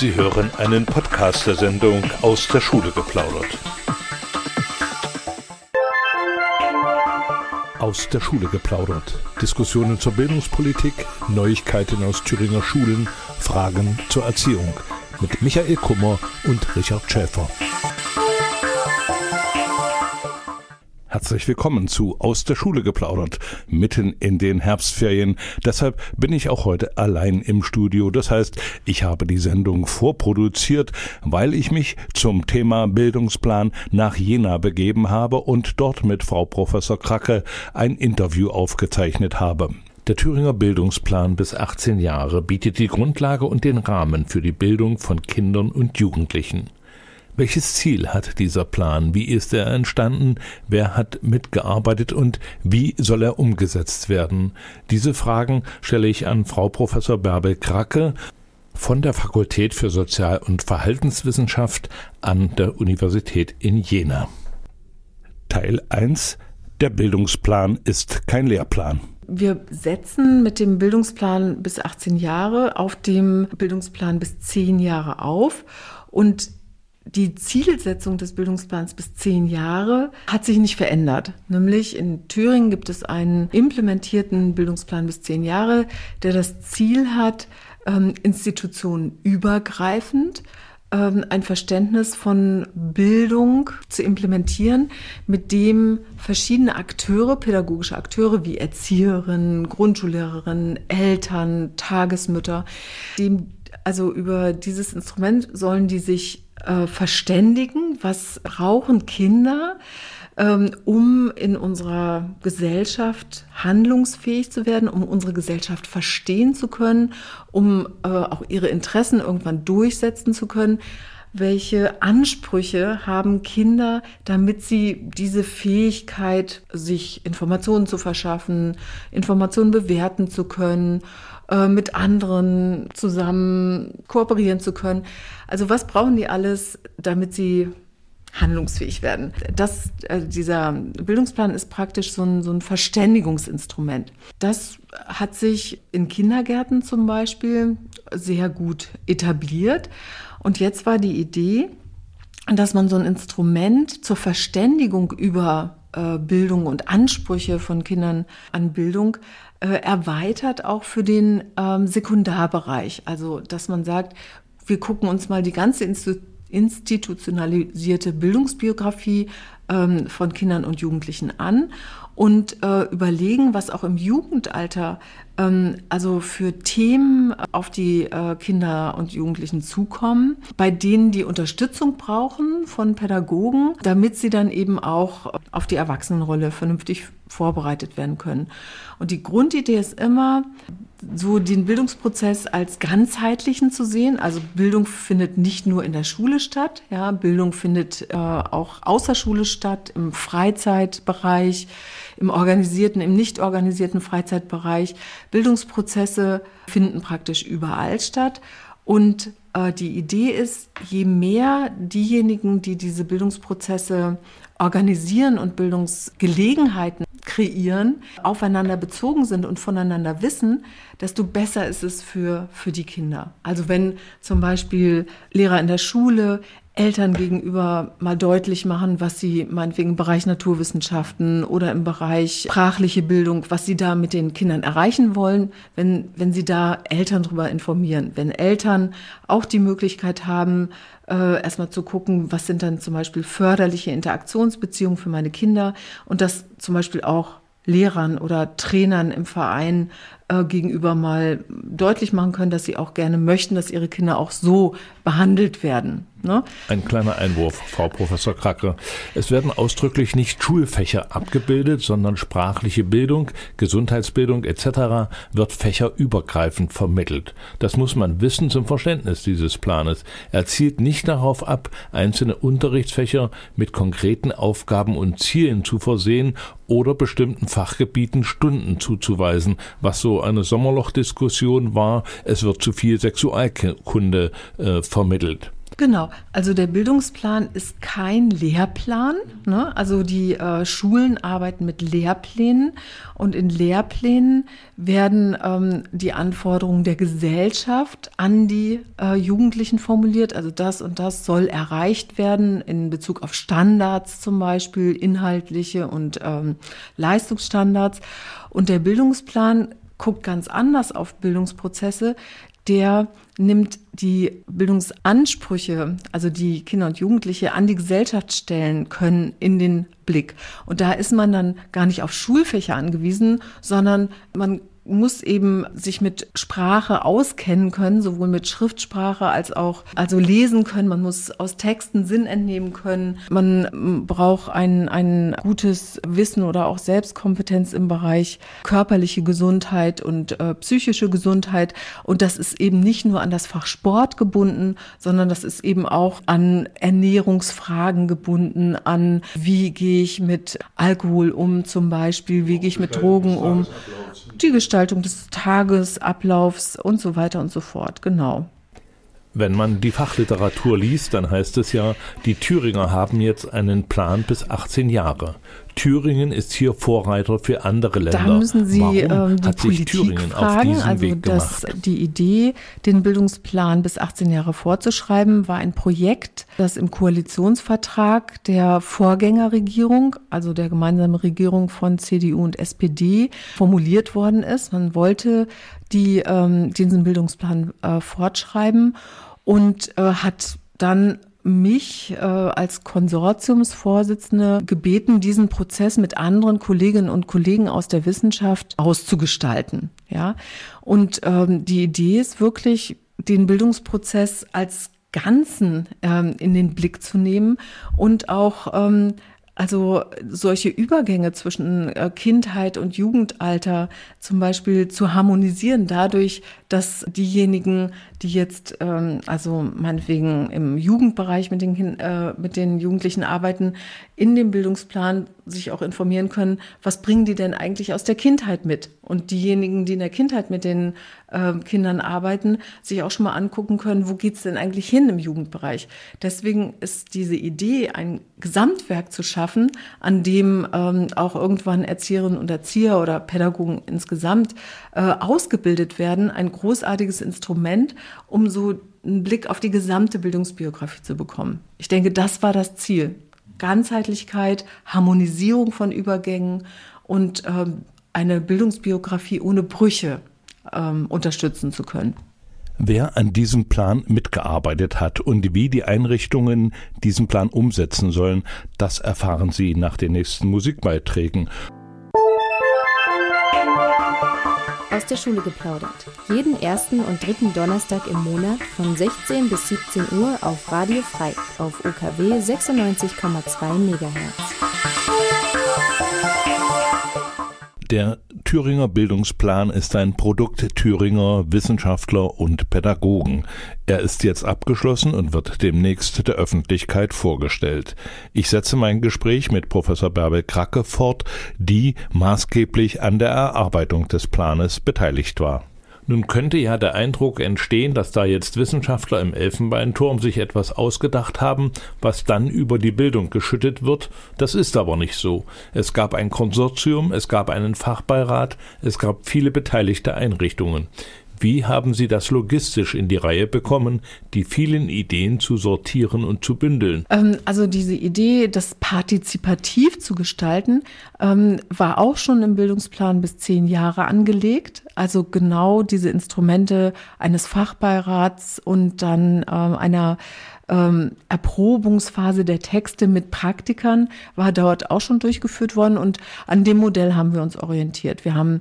Sie hören einen Podcast der Sendung aus der Schule geplaudert. Aus der Schule geplaudert. Diskussionen zur Bildungspolitik, Neuigkeiten aus Thüringer Schulen, Fragen zur Erziehung. Mit Michael Kummer und Richard Schäfer. Herzlich willkommen zu Aus der Schule geplaudert, mitten in den Herbstferien. Deshalb bin ich auch heute allein im Studio. Das heißt, ich habe die Sendung vorproduziert, weil ich mich zum Thema Bildungsplan nach Jena begeben habe und dort mit Frau Professor Kracke ein Interview aufgezeichnet habe. Der Thüringer Bildungsplan bis 18 Jahre bietet die Grundlage und den Rahmen für die Bildung von Kindern und Jugendlichen. Welches Ziel hat dieser Plan? Wie ist er entstanden? Wer hat mitgearbeitet und wie soll er umgesetzt werden? Diese Fragen stelle ich an Frau Professor Bärbel Kracke von der Fakultät für Sozial- und Verhaltenswissenschaft an der Universität in Jena. Teil 1 Der Bildungsplan ist kein Lehrplan. Wir setzen mit dem Bildungsplan bis 18 Jahre auf dem Bildungsplan bis 10 Jahre auf und die Zielsetzung des Bildungsplans bis zehn Jahre hat sich nicht verändert. Nämlich in Thüringen gibt es einen implementierten Bildungsplan bis zehn Jahre, der das Ziel hat, ähm, institutionenübergreifend ähm, ein Verständnis von Bildung zu implementieren, mit dem verschiedene Akteure, pädagogische Akteure wie Erzieherinnen, Grundschullehrerinnen, Eltern, Tagesmütter, dem also über dieses Instrument sollen die sich äh, verständigen, was brauchen Kinder, ähm, um in unserer Gesellschaft handlungsfähig zu werden, um unsere Gesellschaft verstehen zu können, um äh, auch ihre Interessen irgendwann durchsetzen zu können. Welche Ansprüche haben Kinder, damit sie diese Fähigkeit, sich Informationen zu verschaffen, Informationen bewerten zu können, äh, mit anderen zusammen kooperieren zu können. Also was brauchen die alles, damit sie handlungsfähig werden. Das, also dieser Bildungsplan ist praktisch so ein, so ein Verständigungsinstrument. Das hat sich in Kindergärten zum Beispiel sehr gut etabliert. Und jetzt war die Idee, dass man so ein Instrument zur Verständigung über äh, Bildung und Ansprüche von Kindern an Bildung äh, erweitert auch für den ähm, Sekundarbereich. Also, dass man sagt, wir gucken uns mal die ganze institutionalisierte Bildungsbiografie ähm, von Kindern und Jugendlichen an und äh, überlegen, was auch im Jugendalter ähm, also für Themen auf die äh, Kinder und Jugendlichen zukommen, bei denen die Unterstützung brauchen von Pädagogen, damit sie dann eben auch auf die Erwachsenenrolle vernünftig vorbereitet werden können. Und die Grundidee ist immer, so den Bildungsprozess als ganzheitlichen zu sehen. Also Bildung findet nicht nur in der Schule statt, ja, Bildung findet äh, auch außer Schule statt, im Freizeitbereich, im organisierten, im nicht organisierten Freizeitbereich. Bildungsprozesse finden praktisch überall statt. Und äh, die Idee ist, je mehr diejenigen, die diese Bildungsprozesse organisieren und Bildungsgelegenheiten kreieren, aufeinander bezogen sind und voneinander wissen, desto besser ist es für, für die Kinder. Also wenn zum Beispiel Lehrer in der Schule Eltern gegenüber mal deutlich machen, was sie meinetwegen im Bereich Naturwissenschaften oder im Bereich sprachliche Bildung, was sie da mit den Kindern erreichen wollen, wenn, wenn sie da Eltern darüber informieren. Wenn Eltern auch die Möglichkeit haben, äh, erstmal zu gucken, was sind dann zum Beispiel förderliche Interaktionsbeziehungen für meine Kinder und das zum Beispiel auch Lehrern oder Trainern im Verein äh, gegenüber mal deutlich machen können, dass sie auch gerne möchten, dass ihre Kinder auch so behandelt werden. Ne? Ein kleiner Einwurf, Frau Professor Kracke. Es werden ausdrücklich nicht Schulfächer abgebildet, sondern sprachliche Bildung, Gesundheitsbildung etc. wird fächerübergreifend vermittelt. Das muss man wissen zum Verständnis dieses Planes. Er zielt nicht darauf ab, einzelne Unterrichtsfächer mit konkreten Aufgaben und Zielen zu versehen oder bestimmten Fachgebieten Stunden zuzuweisen, was so eine Sommerlochdiskussion war. Es wird zu viel Sexualkunde äh, vermittelt. Genau, also der Bildungsplan ist kein Lehrplan. Ne? Also die äh, Schulen arbeiten mit Lehrplänen und in Lehrplänen werden ähm, die Anforderungen der Gesellschaft an die äh, Jugendlichen formuliert. Also das und das soll erreicht werden in Bezug auf Standards zum Beispiel, inhaltliche und ähm, Leistungsstandards. Und der Bildungsplan guckt ganz anders auf Bildungsprozesse der nimmt die Bildungsansprüche, also die Kinder und Jugendliche an die Gesellschaft stellen können, in den Blick. Und da ist man dann gar nicht auf Schulfächer angewiesen, sondern man muss eben sich mit Sprache auskennen können, sowohl mit Schriftsprache als auch also lesen können. Man muss aus Texten Sinn entnehmen können. Man braucht ein, ein gutes Wissen oder auch Selbstkompetenz im Bereich körperliche Gesundheit und äh, psychische Gesundheit. Und das ist eben nicht nur an das Fach Sport gebunden, sondern das ist eben auch an Ernährungsfragen gebunden, an wie gehe ich mit Alkohol um zum Beispiel, wie gehe ich mit Drogen um. Die Gestaltung des Tagesablaufs und so weiter und so fort, genau. Wenn man die Fachliteratur liest, dann heißt es ja, die Thüringer haben jetzt einen Plan bis 18 Jahre. Thüringen ist hier Vorreiter für andere Länder. Da müssen Sie Warum ähm, die Politik fragen. also? Das, die Idee, den Bildungsplan bis 18 Jahre vorzuschreiben, war ein Projekt, das im Koalitionsvertrag der Vorgängerregierung, also der gemeinsamen Regierung von CDU und SPD, formuliert worden ist. Man wollte die, ähm, diesen Bildungsplan äh, fortschreiben und äh, hat dann mich äh, als Konsortiumsvorsitzende gebeten, diesen Prozess mit anderen Kolleginnen und Kollegen aus der Wissenschaft auszugestalten. Ja, und ähm, die Idee ist wirklich, den Bildungsprozess als Ganzen ähm, in den Blick zu nehmen und auch ähm, also solche Übergänge zwischen äh, Kindheit und Jugendalter zum Beispiel zu harmonisieren, dadurch, dass diejenigen, die jetzt ähm, also meinetwegen im Jugendbereich mit den, äh, mit den Jugendlichen arbeiten, in dem Bildungsplan sich auch informieren können, was bringen die denn eigentlich aus der Kindheit mit? Und diejenigen, die in der Kindheit mit den äh, Kindern arbeiten, sich auch schon mal angucken können, wo geht's denn eigentlich hin im Jugendbereich? Deswegen ist diese Idee, ein Gesamtwerk zu schaffen, an dem ähm, auch irgendwann Erzieherinnen und Erzieher oder Pädagogen insgesamt äh, ausgebildet werden, ein großartiges Instrument, um so einen Blick auf die gesamte Bildungsbiografie zu bekommen. Ich denke, das war das Ziel. Ganzheitlichkeit, Harmonisierung von Übergängen und ähm, eine Bildungsbiografie ohne Brüche ähm, unterstützen zu können. Wer an diesem Plan mitgearbeitet hat und wie die Einrichtungen diesen Plan umsetzen sollen, das erfahren Sie nach den nächsten Musikbeiträgen. Aus der Schule geplaudert. Jeden ersten und dritten Donnerstag im Monat von 16 bis 17 Uhr auf Radio Frei auf UKW 96,2 MHz. Der Thüringer Bildungsplan ist ein Produkt Thüringer Wissenschaftler und Pädagogen. Er ist jetzt abgeschlossen und wird demnächst der Öffentlichkeit vorgestellt. Ich setze mein Gespräch mit Professor Bärbel Kracke fort, die maßgeblich an der Erarbeitung des Planes beteiligt war. Nun könnte ja der Eindruck entstehen, dass da jetzt Wissenschaftler im Elfenbeinturm sich etwas ausgedacht haben, was dann über die Bildung geschüttet wird. Das ist aber nicht so. Es gab ein Konsortium, es gab einen Fachbeirat, es gab viele beteiligte Einrichtungen. Wie haben Sie das logistisch in die Reihe bekommen, die vielen Ideen zu sortieren und zu bündeln? Ähm, also diese Idee, das partizipativ zu gestalten, ähm, war auch schon im Bildungsplan bis zehn Jahre angelegt. Also genau diese Instrumente eines Fachbeirats und dann ähm, einer Erprobungsphase der Texte mit Praktikern war dort auch schon durchgeführt worden und an dem Modell haben wir uns orientiert. Wir haben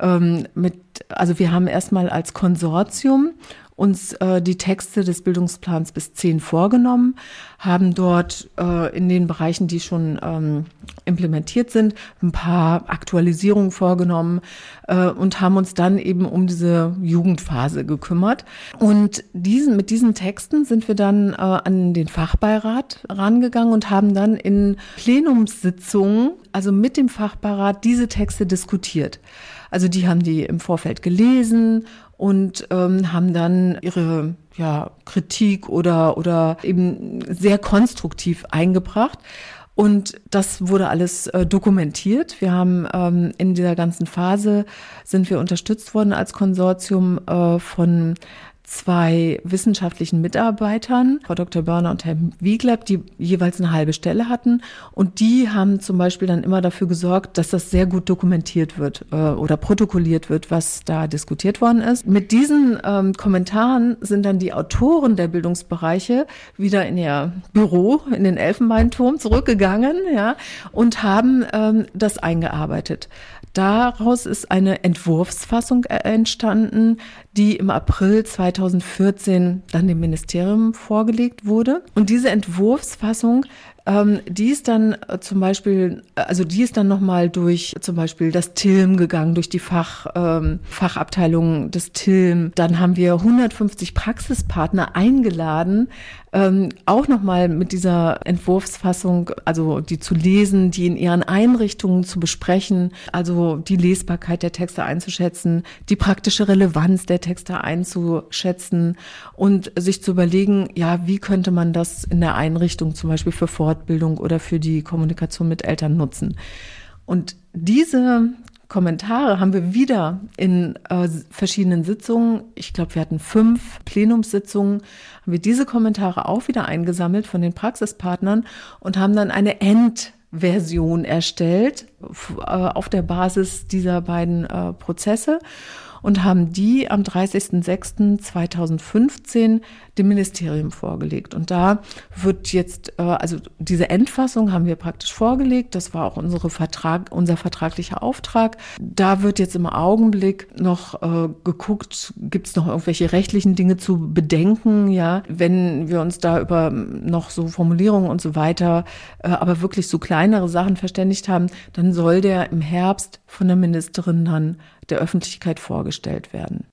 ähm, mit, also wir haben erstmal als Konsortium uns äh, die Texte des Bildungsplans bis zehn vorgenommen, haben dort äh, in den Bereichen, die schon ähm, implementiert sind, ein paar Aktualisierungen vorgenommen äh, und haben uns dann eben um diese Jugendphase gekümmert. Und diesen, mit diesen Texten sind wir dann äh, an den Fachbeirat rangegangen und haben dann in Plenumssitzungen, also mit dem Fachbeirat, diese Texte diskutiert. Also die haben die im Vorfeld gelesen und ähm, haben dann ihre ja, Kritik oder, oder eben sehr konstruktiv eingebracht. Und das wurde alles äh, dokumentiert. Wir haben ähm, in dieser ganzen Phase sind wir unterstützt worden als Konsortium äh, von zwei wissenschaftlichen Mitarbeitern, Frau Dr. Börner und Herr Wieglab, die jeweils eine halbe Stelle hatten. Und die haben zum Beispiel dann immer dafür gesorgt, dass das sehr gut dokumentiert wird äh, oder protokolliert wird, was da diskutiert worden ist. Mit diesen ähm, Kommentaren sind dann die Autoren der Bildungsbereiche wieder in ihr Büro, in den Elfenbeinturm zurückgegangen, ja, und haben ähm, das eingearbeitet. Daraus ist eine Entwurfsfassung entstanden, die im April 2014 dann dem Ministerium vorgelegt wurde. Und diese Entwurfsfassung ähm, die ist dann äh, zum Beispiel, äh, also die ist dann nochmal durch zum Beispiel das TILM gegangen, durch die Fach, ähm, Fachabteilung des TILM. Dann haben wir 150 Praxispartner eingeladen, ähm, auch nochmal mit dieser Entwurfsfassung, also die zu lesen, die in ihren Einrichtungen zu besprechen, also die Lesbarkeit der Texte einzuschätzen, die praktische Relevanz der Texte einzuschätzen und sich zu überlegen, ja, wie könnte man das in der Einrichtung zum Beispiel für Fortbildung oder für die Kommunikation mit Eltern nutzen. Und diese Kommentare haben wir wieder in äh, verschiedenen Sitzungen, ich glaube, wir hatten fünf Plenumssitzungen, haben wir diese Kommentare auch wieder eingesammelt von den Praxispartnern und haben dann eine Endversion erstellt äh, auf der Basis dieser beiden äh, Prozesse und haben die am 30.06.2015 dem Ministerium vorgelegt. Und da wird jetzt, äh, also diese Endfassung haben wir praktisch vorgelegt. Das war auch unsere Vertrag, unser vertraglicher Auftrag. Da wird jetzt im Augenblick noch äh, geguckt, gibt es noch irgendwelche rechtlichen Dinge zu bedenken, ja, wenn wir uns da über noch so Formulierungen und so weiter, äh, aber wirklich so kleinere Sachen verständigt haben, dann soll der im Herbst von der Ministerin dann der Öffentlichkeit vorgestellt werden.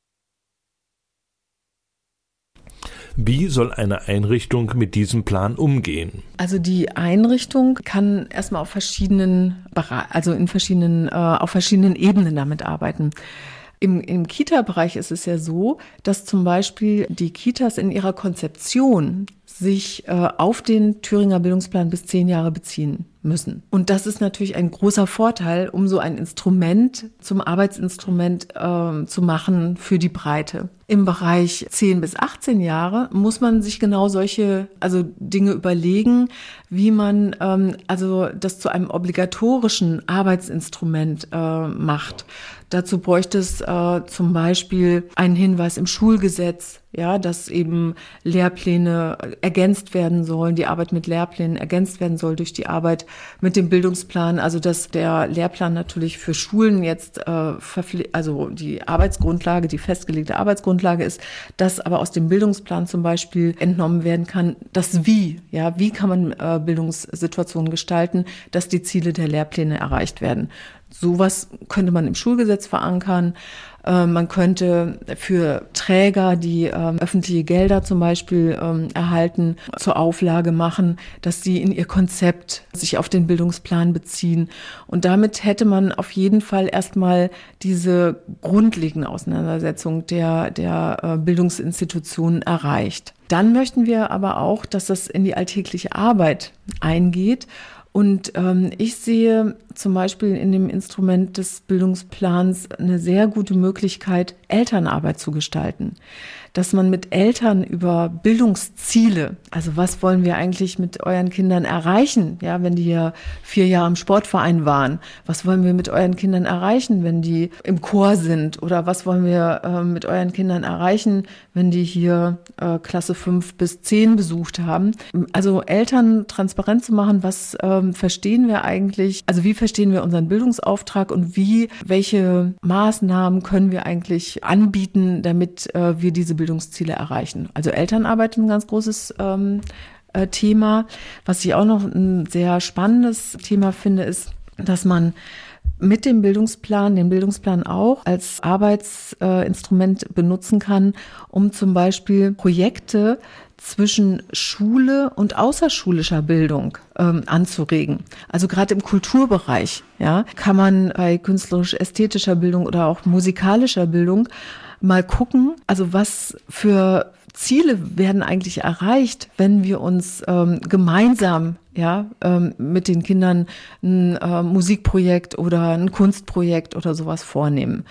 Wie soll eine Einrichtung mit diesem Plan umgehen? Also die Einrichtung kann erstmal auf verschiedenen, also in verschiedenen, äh, auf verschiedenen Ebenen damit arbeiten. Im, Im Kita-Bereich ist es ja so, dass zum Beispiel die Kitas in ihrer Konzeption sich äh, auf den Thüringer Bildungsplan bis zehn Jahre beziehen müssen. Und das ist natürlich ein großer Vorteil, um so ein Instrument zum Arbeitsinstrument äh, zu machen für die Breite. Im Bereich 10 bis 18 Jahre muss man sich genau solche also Dinge überlegen, wie man ähm, also das zu einem obligatorischen Arbeitsinstrument äh, macht. Dazu bräuchte es äh, zum Beispiel einen Hinweis im Schulgesetz, ja, dass eben Lehrpläne ergänzt werden sollen, die Arbeit mit Lehrplänen ergänzt werden soll durch die Arbeit mit dem Bildungsplan. Also dass der Lehrplan natürlich für Schulen jetzt äh, also die Arbeitsgrundlage, die festgelegte Arbeitsgrundlage ist, dass aber aus dem Bildungsplan zum Beispiel entnommen werden kann, das Wie, ja, wie kann man äh, Bildungssituationen gestalten, dass die Ziele der Lehrpläne erreicht werden. Sowas könnte man im Schulgesetz verankern. Äh, man könnte für Träger, die ähm, öffentliche Gelder zum Beispiel ähm, erhalten, zur Auflage machen, dass sie in ihr Konzept sich auf den Bildungsplan beziehen. Und damit hätte man auf jeden Fall erstmal diese grundlegende Auseinandersetzung der, der äh, Bildungsinstitutionen erreicht. Dann möchten wir aber auch, dass das in die alltägliche Arbeit eingeht und ähm, ich sehe zum Beispiel in dem Instrument des Bildungsplans eine sehr gute Möglichkeit, Elternarbeit zu gestalten dass man mit Eltern über Bildungsziele, also was wollen wir eigentlich mit euren Kindern erreichen, ja, wenn die hier vier Jahre im Sportverein waren, was wollen wir mit euren Kindern erreichen, wenn die im Chor sind? Oder was wollen wir äh, mit euren Kindern erreichen, wenn die hier äh, Klasse fünf bis zehn besucht haben. Also Eltern transparent zu machen, was ähm, verstehen wir eigentlich, also wie verstehen wir unseren Bildungsauftrag und wie, welche Maßnahmen können wir eigentlich anbieten, damit äh, wir diese Bildung Bildungsziele erreichen. Also Elternarbeit ist ein ganz großes ähm, äh, Thema. Was ich auch noch ein sehr spannendes Thema finde, ist, dass man mit dem Bildungsplan, den Bildungsplan auch als Arbeitsinstrument benutzen kann, um zum Beispiel Projekte zwischen Schule und außerschulischer Bildung ähm, anzuregen. Also gerade im Kulturbereich, ja, kann man bei künstlerisch-ästhetischer Bildung oder auch musikalischer Bildung mal gucken, also was für Ziele werden eigentlich erreicht, wenn wir uns ähm, gemeinsam ja, ähm, mit den Kindern ein äh, Musikprojekt oder ein Kunstprojekt oder sowas vornehmen.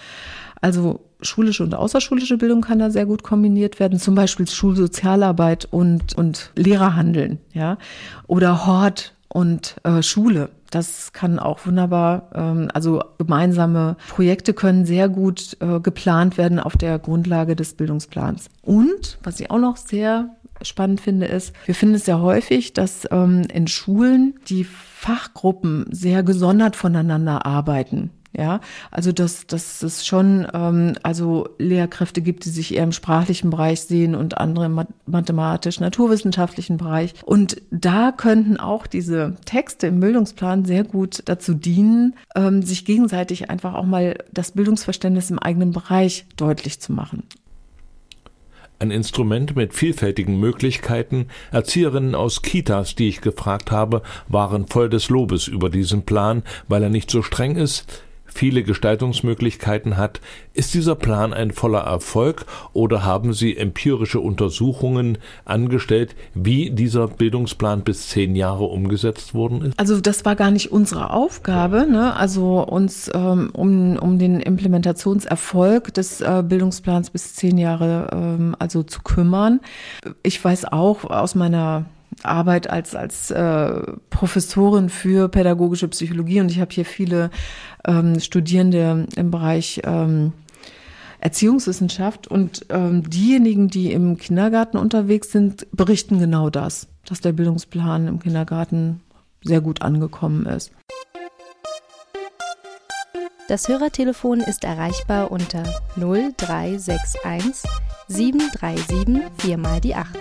Also schulische und außerschulische Bildung kann da sehr gut kombiniert werden, zum Beispiel Schulsozialarbeit und, und Lehrerhandeln, ja, oder Hort und äh, Schule. Das kann auch wunderbar, ähm, also gemeinsame Projekte können sehr gut äh, geplant werden auf der Grundlage des Bildungsplans. Und was ich auch noch sehr spannend finde, ist, wir finden es sehr häufig, dass ähm, in Schulen die Fachgruppen sehr gesondert voneinander arbeiten. Ja, also dass, dass es schon ähm, also Lehrkräfte gibt, die sich eher im sprachlichen Bereich sehen und andere im mathematisch-naturwissenschaftlichen Bereich. Und da könnten auch diese Texte im Bildungsplan sehr gut dazu dienen, ähm, sich gegenseitig einfach auch mal das Bildungsverständnis im eigenen Bereich deutlich zu machen. Ein Instrument mit vielfältigen Möglichkeiten. Erzieherinnen aus Kitas, die ich gefragt habe, waren voll des Lobes über diesen Plan, weil er nicht so streng ist, viele Gestaltungsmöglichkeiten hat. Ist dieser Plan ein voller Erfolg oder haben Sie empirische Untersuchungen angestellt, wie dieser Bildungsplan bis zehn Jahre umgesetzt worden ist? Also das war gar nicht unsere Aufgabe, ne? also uns ähm, um, um den Implementationserfolg des äh, Bildungsplans bis zehn Jahre ähm, also zu kümmern. Ich weiß auch aus meiner Arbeit als, als äh, Professorin für pädagogische Psychologie und ich habe hier viele ähm, Studierende im Bereich ähm, Erziehungswissenschaft und ähm, diejenigen, die im Kindergarten unterwegs sind, berichten genau das, dass der Bildungsplan im Kindergarten sehr gut angekommen ist. Das Hörertelefon ist erreichbar unter 0361 737 4 mal die 8.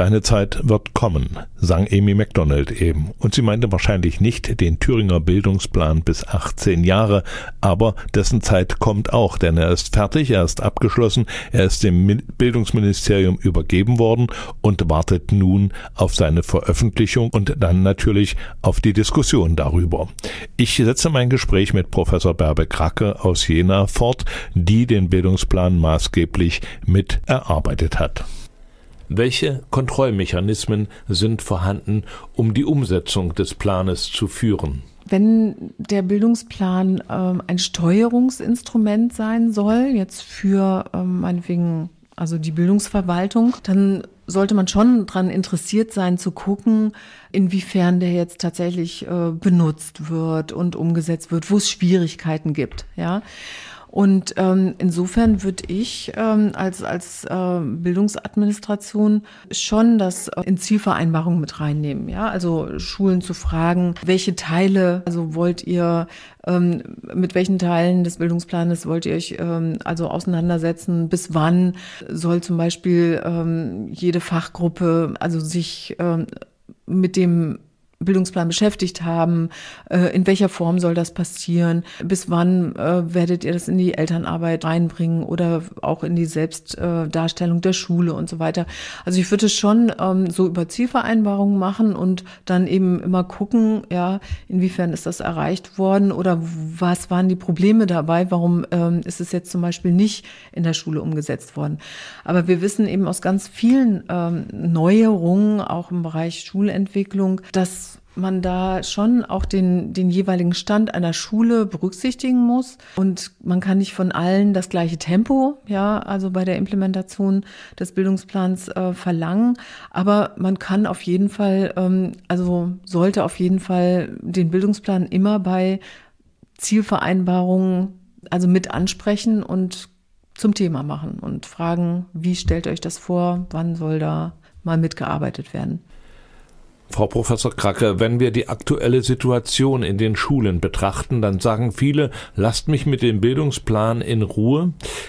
Deine Zeit wird kommen, sang Amy MacDonald eben. Und sie meinte wahrscheinlich nicht den Thüringer Bildungsplan bis 18 Jahre, aber dessen Zeit kommt auch, denn er ist fertig, er ist abgeschlossen, er ist dem Bildungsministerium übergeben worden und wartet nun auf seine Veröffentlichung und dann natürlich auf die Diskussion darüber. Ich setze mein Gespräch mit Professor Berbe Kracke aus Jena fort, die den Bildungsplan maßgeblich mit erarbeitet hat. Welche Kontrollmechanismen sind vorhanden, um die Umsetzung des Planes zu führen? Wenn der Bildungsplan ähm, ein Steuerungsinstrument sein soll, jetzt für ähm, meinetwegen also die Bildungsverwaltung, dann sollte man schon daran interessiert sein zu gucken, inwiefern der jetzt tatsächlich äh, benutzt wird und umgesetzt wird, wo es Schwierigkeiten gibt, ja. Und ähm, insofern würde ich ähm, als, als äh, Bildungsadministration schon das äh, in Zielvereinbarungen mit reinnehmen. Ja, also Schulen zu fragen, welche Teile, also wollt ihr ähm, mit welchen Teilen des Bildungsplanes wollt ihr euch ähm, also auseinandersetzen? Bis wann soll zum Beispiel ähm, jede Fachgruppe also sich ähm, mit dem Bildungsplan beschäftigt haben. Äh, in welcher Form soll das passieren? Bis wann äh, werdet ihr das in die Elternarbeit reinbringen oder auch in die Selbstdarstellung der Schule und so weiter? Also ich würde es schon ähm, so über Zielvereinbarungen machen und dann eben immer gucken, ja, inwiefern ist das erreicht worden oder was waren die Probleme dabei? Warum ähm, ist es jetzt zum Beispiel nicht in der Schule umgesetzt worden? Aber wir wissen eben aus ganz vielen ähm, Neuerungen, auch im Bereich Schulentwicklung, dass man da schon auch den, den jeweiligen Stand einer Schule berücksichtigen muss. Und man kann nicht von allen das gleiche Tempo, ja, also bei der Implementation des Bildungsplans äh, verlangen. Aber man kann auf jeden Fall, ähm, also sollte auf jeden Fall den Bildungsplan immer bei Zielvereinbarungen also mit ansprechen und zum Thema machen und fragen, wie stellt euch das vor, wann soll da mal mitgearbeitet werden. Frau Professor Kracke, wenn wir die aktuelle Situation in den Schulen betrachten, dann sagen viele, lasst mich mit dem Bildungsplan in Ruhe.